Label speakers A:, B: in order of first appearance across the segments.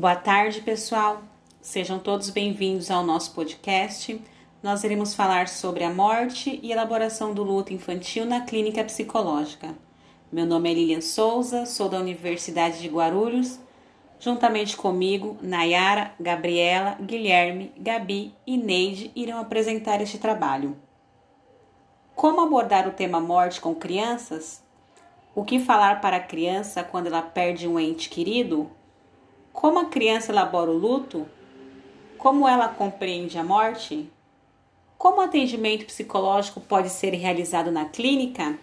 A: Boa tarde, pessoal. Sejam todos bem-vindos ao nosso podcast. Nós iremos falar sobre a morte e elaboração do luto infantil na clínica psicológica. Meu nome é Lilian Souza, sou da Universidade de Guarulhos. Juntamente comigo, Nayara, Gabriela, Guilherme, Gabi e Neide irão apresentar este trabalho. Como abordar o tema morte com crianças? O que falar para a criança quando ela perde um ente querido? Como a criança elabora o luto? Como ela compreende a morte? Como o atendimento psicológico pode ser realizado na clínica?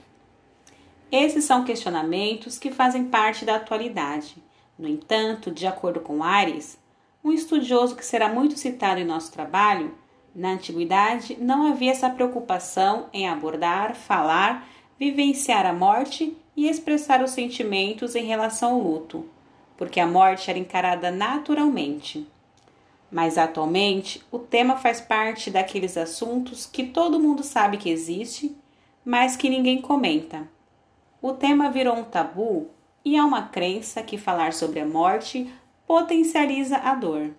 A: Esses são questionamentos que fazem parte da atualidade. No entanto, de acordo com Ares, um estudioso que será muito citado em nosso trabalho, na antiguidade não havia essa preocupação em abordar, falar, vivenciar a morte e expressar os sentimentos em relação ao luto porque a morte era encarada naturalmente. Mas atualmente, o tema faz parte daqueles assuntos que todo mundo sabe que existe, mas que ninguém comenta. O tema virou um tabu e há uma crença que falar sobre a morte potencializa a dor.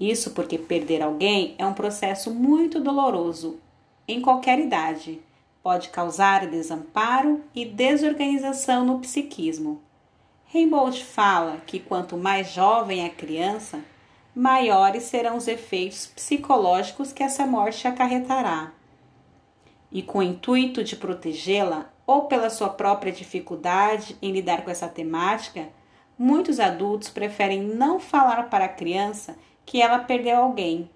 A: Isso porque perder alguém é um processo muito doloroso em qualquer idade. Pode causar desamparo e desorganização no psiquismo Rimbaud fala que quanto mais jovem a criança, maiores serão os efeitos psicológicos que essa morte acarretará. E com o intuito de protegê-la, ou pela sua própria dificuldade em lidar com essa temática, muitos adultos preferem não falar para a criança que ela perdeu alguém,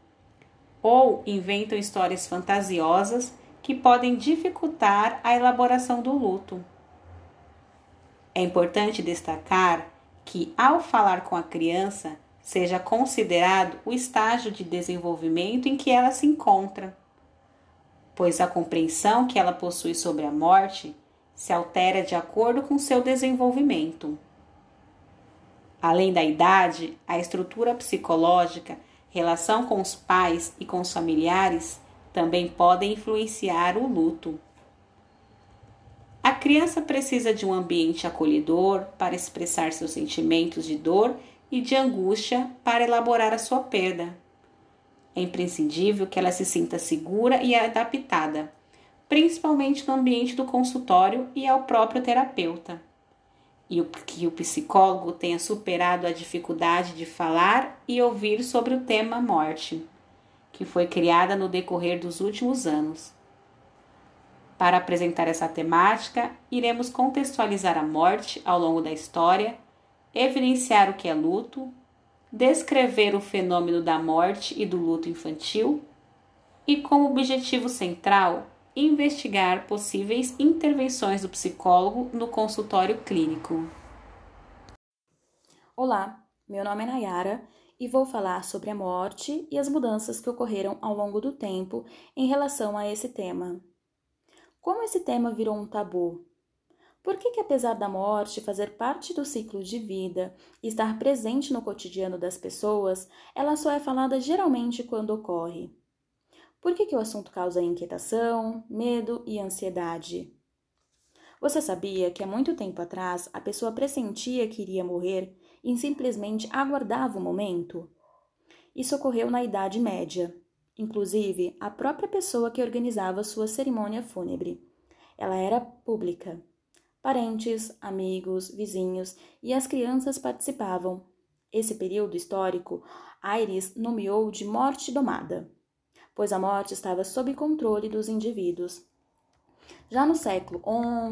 A: ou inventam histórias fantasiosas que podem dificultar a elaboração do luto. É importante destacar que, ao falar com a criança, seja considerado o estágio de desenvolvimento em que ela se encontra, pois a compreensão que ela possui sobre a morte se altera de acordo com seu desenvolvimento. Além da idade, a estrutura psicológica, relação com os pais e com os familiares também podem influenciar o luto. A criança precisa de um ambiente acolhedor para expressar seus sentimentos de dor e de angústia para elaborar a sua perda. É imprescindível que ela se sinta segura e adaptada, principalmente no ambiente do consultório e ao próprio terapeuta. E que o psicólogo tenha superado a dificuldade de falar e ouvir sobre o tema morte, que foi criada no decorrer dos últimos anos. Para apresentar essa temática, iremos contextualizar a morte ao longo da história, evidenciar o que é luto, descrever o fenômeno da morte e do luto infantil e, como objetivo central, investigar possíveis intervenções do psicólogo no consultório clínico.
B: Olá, meu nome é Nayara e vou falar sobre a morte e as mudanças que ocorreram ao longo do tempo em relação a esse tema. Como esse tema virou um tabu? Por que, que, apesar da morte fazer parte do ciclo de vida e estar presente no cotidiano das pessoas, ela só é falada geralmente quando ocorre? Por que, que o assunto causa inquietação, medo e ansiedade? Você sabia que há muito tempo atrás a pessoa pressentia que iria morrer e simplesmente aguardava o momento? Isso ocorreu na Idade Média inclusive a própria pessoa que organizava sua cerimônia fúnebre. Ela era pública. Parentes, amigos, vizinhos e as crianças participavam. Esse período histórico, Aires nomeou de morte domada, pois a morte estava sob controle dos indivíduos. Já no século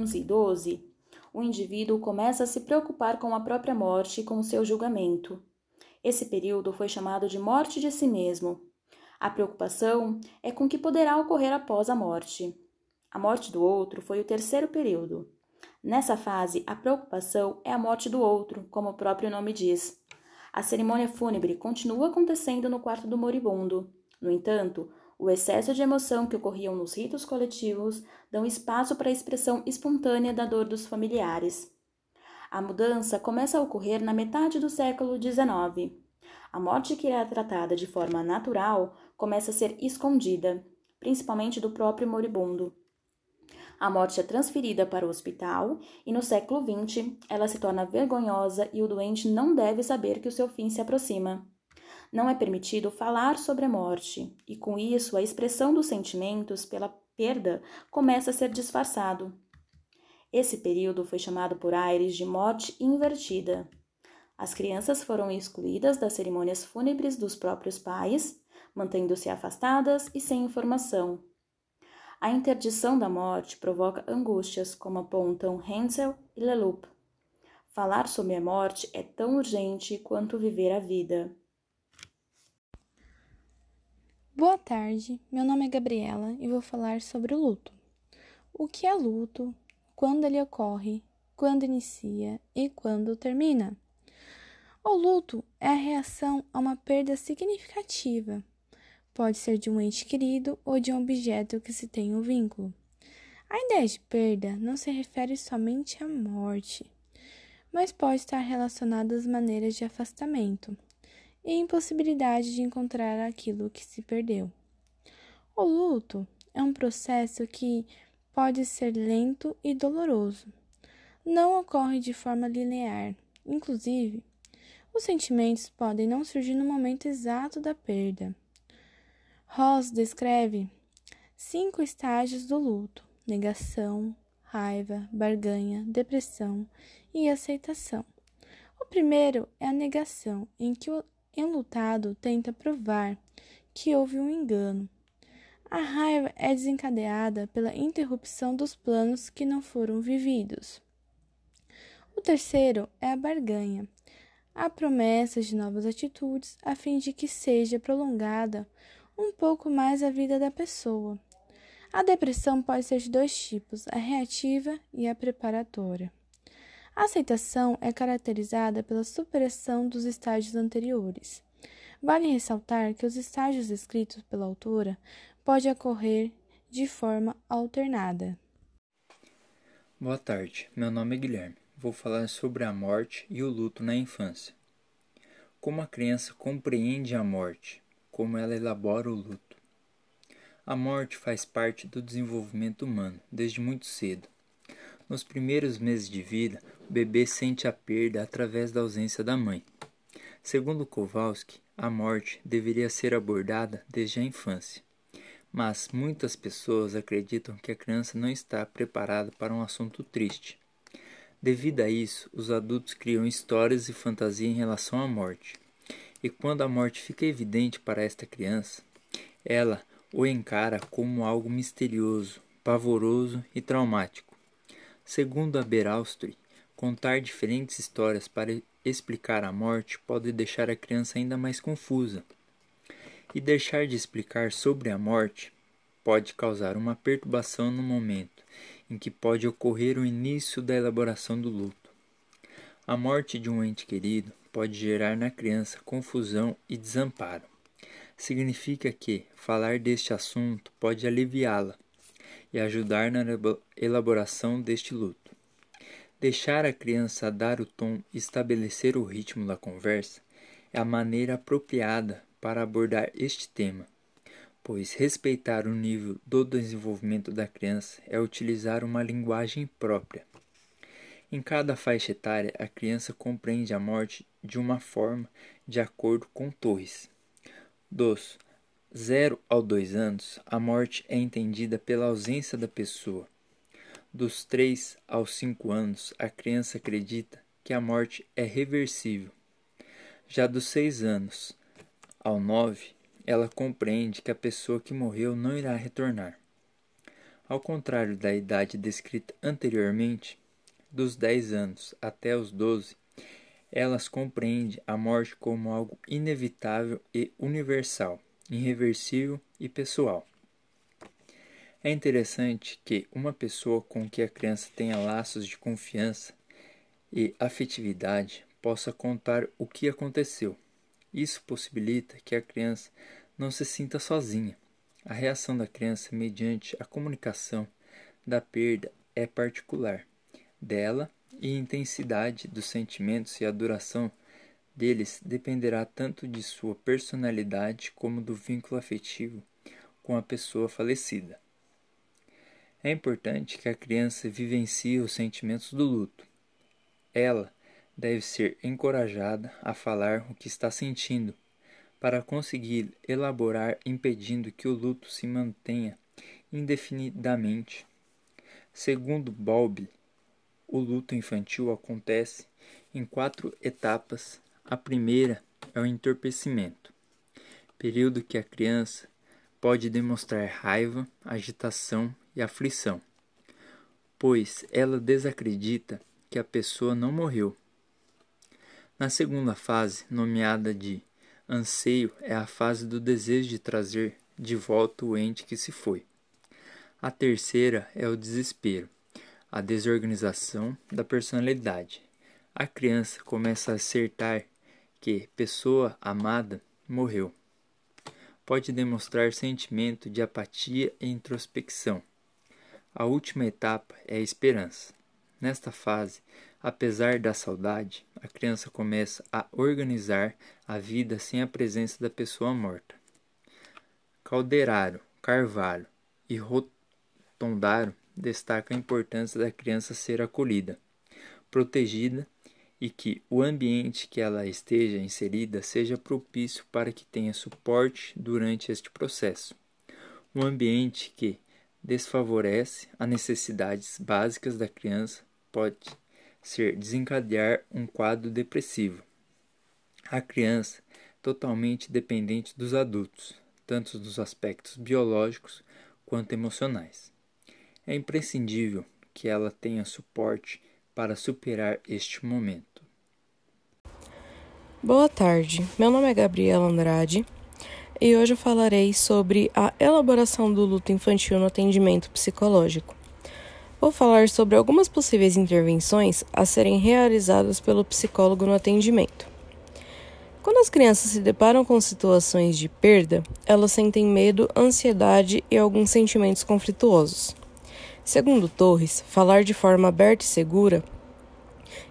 B: XI e XII, o indivíduo começa a se preocupar com a própria morte e com seu julgamento. Esse período foi chamado de morte de si mesmo, a preocupação é com o que poderá ocorrer após a morte. A morte do outro foi o terceiro período. Nessa fase, a preocupação é a morte do outro, como o próprio nome diz. A cerimônia fúnebre continua acontecendo no quarto do moribundo. No entanto, o excesso de emoção que ocorriam nos ritos coletivos dão espaço para a expressão espontânea da dor dos familiares. A mudança começa a ocorrer na metade do século XIX. A morte que era tratada de forma natural começa a ser escondida, principalmente do próprio moribundo. A morte é transferida para o hospital e no século XX ela se torna vergonhosa e o doente não deve saber que o seu fim se aproxima. Não é permitido falar sobre a morte e com isso a expressão dos sentimentos pela perda começa a ser disfarçado. Esse período foi chamado por Aires de morte invertida. As crianças foram excluídas das cerimônias fúnebres dos próprios pais, mantendo-se afastadas e sem informação. A interdição da morte provoca angústias, como apontam Hensel e Leloup. Falar sobre a morte é tão urgente quanto viver a vida.
C: Boa tarde, meu nome é Gabriela e vou falar sobre o luto. O que é luto, quando ele ocorre, quando inicia e quando termina? O luto é a reação a uma perda significativa Pode ser de um ente querido ou de um objeto que se tem um vínculo. A ideia de perda não se refere somente à morte, mas pode estar relacionada às maneiras de afastamento e impossibilidade de encontrar aquilo que se perdeu. O luto é um processo que pode ser lento e doloroso. Não ocorre de forma linear. Inclusive, os sentimentos podem não surgir no momento exato da perda Ross descreve cinco estágios do luto: negação, raiva, barganha, depressão e aceitação. O primeiro é a negação, em que o enlutado tenta provar que houve um engano. A raiva é desencadeada pela interrupção dos planos que não foram vividos. O terceiro é a barganha. Há promessas de novas atitudes a fim de que seja prolongada um pouco mais a vida da pessoa. A depressão pode ser de dois tipos, a reativa e a preparatória. A aceitação é caracterizada pela superação dos estágios anteriores. Vale ressaltar que os estágios descritos pela autora podem ocorrer de forma alternada.
D: Boa tarde, meu nome é Guilherme. Vou falar sobre a morte e o luto na infância. Como a criança compreende a morte? Como ela elabora o luto. A morte faz parte do desenvolvimento humano desde muito cedo. Nos primeiros meses de vida, o bebê sente a perda através da ausência da mãe. Segundo Kowalski, a morte deveria ser abordada desde a infância. Mas muitas pessoas acreditam que a criança não está preparada para um assunto triste. Devido a isso, os adultos criam histórias e fantasia em relação à morte. E quando a morte fica evidente para esta criança, ela o encara como algo misterioso, pavoroso e traumático. Segundo a Beraustri, contar diferentes histórias para explicar a morte pode deixar a criança ainda mais confusa. E deixar de explicar sobre a morte pode causar uma perturbação no momento em que pode ocorrer o início da elaboração do luto. A morte de um ente querido pode gerar na criança confusão e desamparo. Significa que falar deste assunto pode aliviá-la e ajudar na elaboração deste luto. Deixar a criança dar o tom e estabelecer o ritmo da conversa é a maneira apropriada para abordar este tema, pois respeitar o nível do desenvolvimento da criança é utilizar uma linguagem própria. Em cada faixa etária, a criança compreende a morte de uma forma de acordo com Torres. Dos 0 aos 2 anos, a morte é entendida pela ausência da pessoa. Dos 3 aos 5 anos, a criança acredita que a morte é reversível. Já dos 6 anos ao 9, ela compreende que a pessoa que morreu não irá retornar. Ao contrário da idade descrita anteriormente, dos 10 anos até os 12, elas compreendem a morte como algo inevitável e universal, irreversível e pessoal. É interessante que uma pessoa com que a criança tenha laços de confiança e afetividade possa contar o que aconteceu. Isso possibilita que a criança não se sinta sozinha. A reação da criança mediante a comunicação da perda é particular dela e intensidade dos sentimentos e a duração deles dependerá tanto de sua personalidade como do vínculo afetivo com a pessoa falecida. É importante que a criança vivencie os sentimentos do luto. Ela deve ser encorajada a falar o que está sentindo, para conseguir elaborar impedindo que o luto se mantenha indefinidamente. Segundo Bowlby, o luto infantil acontece em quatro etapas. A primeira é o entorpecimento, período que a criança pode demonstrar raiva, agitação e aflição, pois ela desacredita que a pessoa não morreu. Na segunda fase, nomeada de anseio, é a fase do desejo de trazer de volta o ente que se foi. A terceira é o desespero, a desorganização da personalidade. A criança começa a acertar que pessoa amada morreu. Pode demonstrar sentimento de apatia e introspecção. A última etapa é a esperança. Nesta fase, apesar da saudade, a criança começa a organizar a vida sem a presença da pessoa morta. Calderaro, Carvalho e Rotondaro destaca a importância da criança ser acolhida, protegida e que o ambiente que ela esteja inserida seja propício para que tenha suporte durante este processo. Um ambiente que desfavorece as necessidades básicas da criança pode ser desencadear um quadro depressivo. A criança totalmente dependente dos adultos, tanto dos aspectos biológicos quanto emocionais. É imprescindível que ela tenha suporte para superar este momento.
E: Boa tarde, meu nome é Gabriela Andrade e hoje eu falarei sobre a elaboração do luto infantil no atendimento psicológico. Vou falar sobre algumas possíveis intervenções a serem realizadas pelo psicólogo no atendimento. Quando as crianças se deparam com situações de perda, elas sentem medo, ansiedade e alguns sentimentos conflituosos. Segundo Torres, falar de forma aberta e segura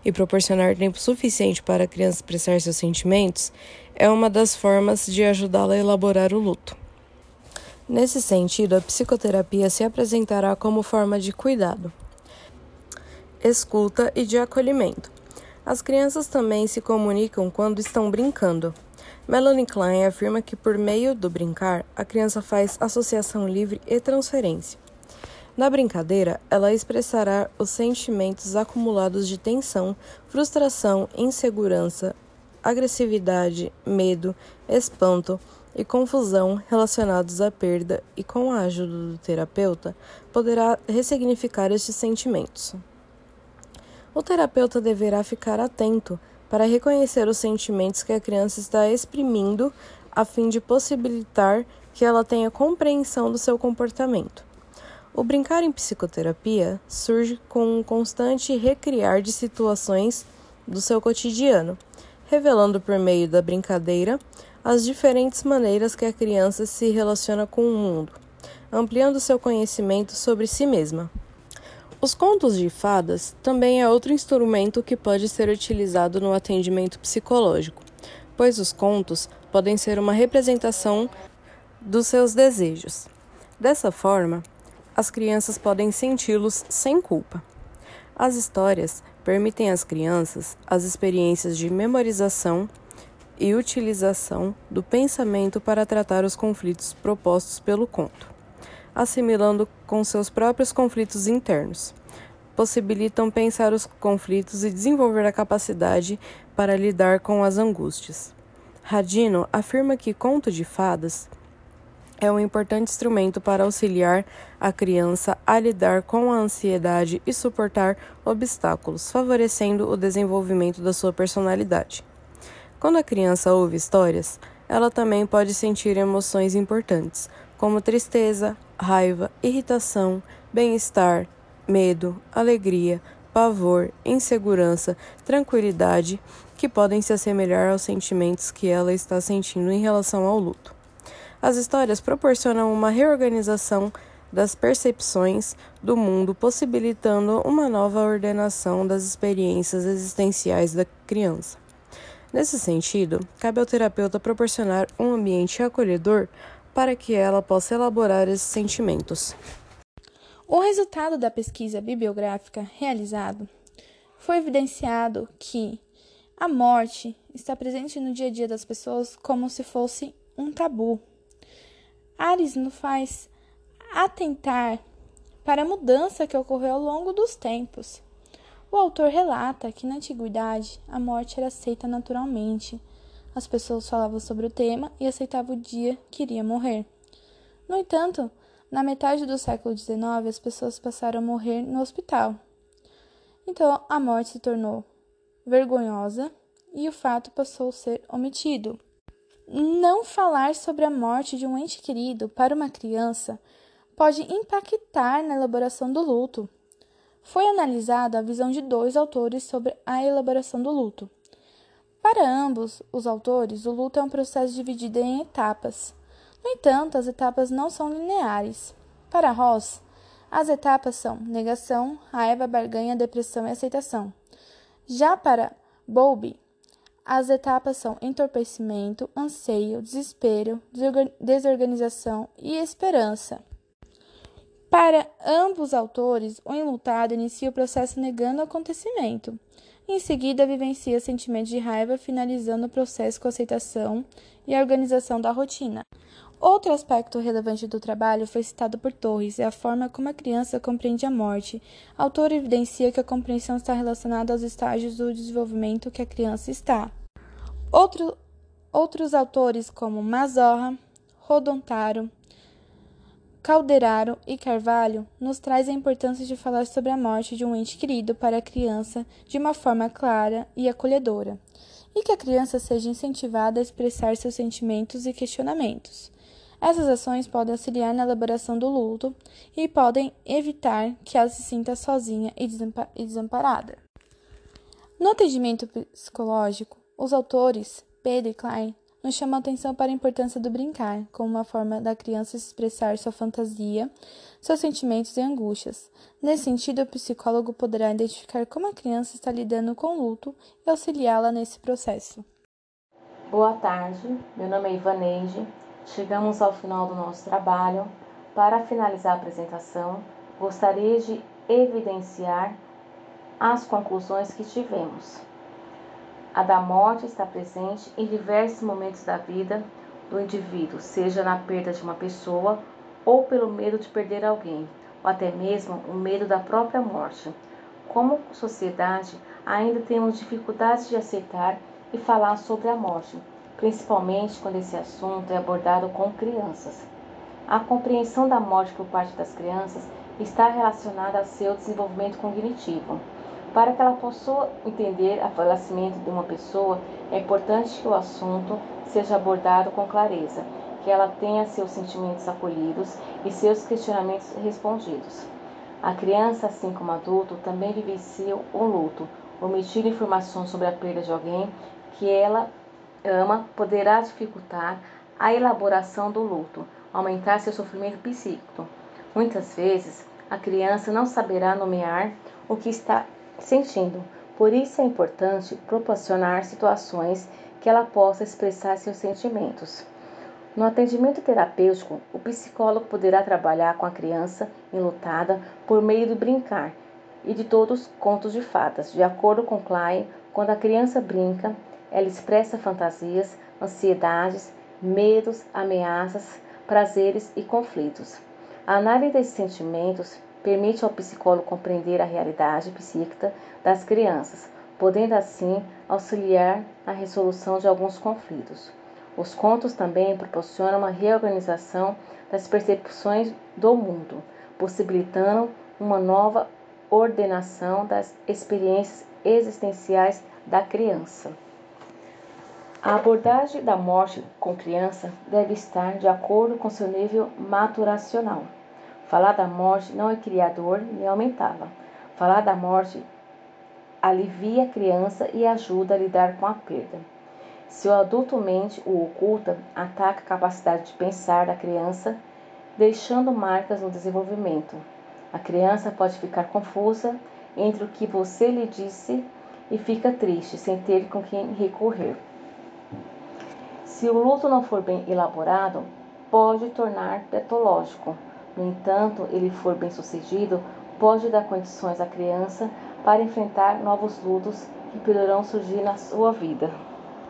E: e proporcionar tempo suficiente para a criança expressar seus sentimentos é uma das formas de ajudá-la a elaborar o luto. Nesse sentido, a psicoterapia se apresentará como forma de cuidado, escuta e de acolhimento. As crianças também se comunicam quando estão brincando. Melanie Klein afirma que, por meio do brincar, a criança faz associação livre e transferência. Na brincadeira, ela expressará os sentimentos acumulados de tensão, frustração, insegurança, agressividade, medo, espanto e confusão relacionados à perda e, com a ajuda do terapeuta, poderá ressignificar estes sentimentos. O terapeuta deverá ficar atento para reconhecer os sentimentos que a criança está exprimindo a fim de possibilitar que ela tenha compreensão do seu comportamento. O brincar em psicoterapia surge com um constante recriar de situações do seu cotidiano, revelando por meio da brincadeira as diferentes maneiras que a criança se relaciona com o mundo, ampliando seu conhecimento sobre si mesma. Os contos de fadas também é outro instrumento que pode ser utilizado no atendimento psicológico, pois os contos podem ser uma representação dos seus desejos. Dessa forma, as crianças podem senti-los sem culpa. As histórias permitem às crianças as experiências de memorização e utilização do pensamento para tratar os conflitos propostos pelo conto, assimilando com seus próprios conflitos internos. Possibilitam pensar os conflitos e desenvolver a capacidade para lidar com as angústias. Radino afirma que conto de fadas é um importante instrumento para auxiliar a criança a lidar com a ansiedade e suportar obstáculos, favorecendo o desenvolvimento da sua personalidade. Quando a criança ouve histórias, ela também pode sentir emoções importantes, como tristeza, raiva, irritação, bem-estar, medo, alegria, pavor, insegurança, tranquilidade, que podem se assemelhar aos sentimentos que ela está sentindo em relação ao luto. As histórias proporcionam uma reorganização das percepções do mundo, possibilitando uma nova ordenação das experiências existenciais da criança. Nesse sentido, cabe ao terapeuta proporcionar um ambiente acolhedor para que ela possa elaborar esses sentimentos.
C: O resultado da pesquisa bibliográfica realizado foi evidenciado que a morte está presente no dia a dia das pessoas como se fosse um tabu. Ares nos faz atentar para a mudança que ocorreu ao longo dos tempos. O autor relata que na antiguidade a morte era aceita naturalmente. As pessoas falavam sobre o tema e aceitavam o dia que iria morrer. No entanto, na metade do século XIX, as pessoas passaram a morrer no hospital. Então, a morte se tornou vergonhosa e o fato passou a ser omitido. Não falar sobre a morte de um ente querido para uma criança pode impactar na elaboração do luto. Foi analisada a visão de dois autores sobre a elaboração do luto. Para ambos os autores, o luto é um processo dividido em etapas. No entanto, as etapas não são lineares. Para Ross, as etapas são negação, raiva, barganha, depressão e aceitação. Já para Bowlby, as etapas são entorpecimento, anseio, desespero, desorganização e esperança. Para ambos os autores, o enlutado inicia o processo negando o acontecimento. Em seguida, vivencia sentimentos de raiva, finalizando o processo com aceitação e organização da rotina. Outro aspecto relevante do trabalho foi citado por Torres, é a forma como a criança compreende a morte. O autor evidencia que a compreensão está relacionada aos estágios do desenvolvimento que a criança está. Outro, outros autores, como Mazorra, Rodontaro, Calderaro e Carvalho nos traz a importância de falar sobre a morte de um ente querido para a criança de uma forma clara e acolhedora, e que a criança seja incentivada a expressar seus sentimentos e questionamentos. Essas ações podem auxiliar na elaboração do luto e podem evitar que ela se sinta sozinha e desamparada. No atendimento psicológico, os autores Pedro e Klein nos chama a atenção para a importância do brincar, como uma forma da criança expressar sua fantasia, seus sentimentos e angústias. Nesse sentido, o psicólogo poderá identificar como a criança está lidando com o luto e auxiliá-la nesse processo.
F: Boa tarde, meu nome é Ivaneide. Chegamos ao final do nosso trabalho. Para finalizar a apresentação, gostaria de evidenciar as conclusões que tivemos. A da morte está presente em diversos momentos da vida do indivíduo, seja na perda de uma pessoa ou pelo medo de perder alguém, ou até mesmo o medo da própria morte. Como sociedade, ainda temos dificuldades de aceitar e falar sobre a morte, principalmente quando esse assunto é abordado com crianças. A compreensão da morte por parte das crianças está relacionada ao seu desenvolvimento cognitivo. Para que ela possa entender o falecimento de uma pessoa, é importante que o assunto seja abordado com clareza, que ela tenha seus sentimentos acolhidos e seus questionamentos respondidos. A criança, assim como adulto, também vivencia o luto. Omitir informações sobre a perda de alguém que ela ama poderá dificultar a elaboração do luto, aumentar seu sofrimento psíquico. Muitas vezes, a criança não saberá nomear o que está sentindo. Por isso é importante proporcionar situações que ela possa expressar seus sentimentos. No atendimento terapêutico, o psicólogo poderá trabalhar com a criança enlutada por meio do brincar e de todos os contos de fadas. De acordo com Klein, quando a criança brinca, ela expressa fantasias, ansiedades, medos, ameaças, prazeres e conflitos. A análise desses sentimentos permite ao psicólogo compreender a realidade psíquica das crianças, podendo assim auxiliar na resolução de alguns conflitos. Os contos também proporcionam uma reorganização das percepções do mundo, possibilitando uma nova ordenação das experiências existenciais da criança. A abordagem da morte com criança deve estar de acordo com seu nível maturacional. Falar da morte não é criador nem aumentava. Falar da morte alivia a criança e ajuda a lidar com a perda. Se o adulto mente o oculta, ataca a capacidade de pensar da criança, deixando marcas no desenvolvimento. A criança pode ficar confusa entre o que você lhe disse e fica triste sem ter com quem recorrer. Se o luto não for bem elaborado, pode tornar patológico No entanto, ele for bem-sucedido, pode dar condições à criança para enfrentar novos lutos que poderão surgir na sua vida.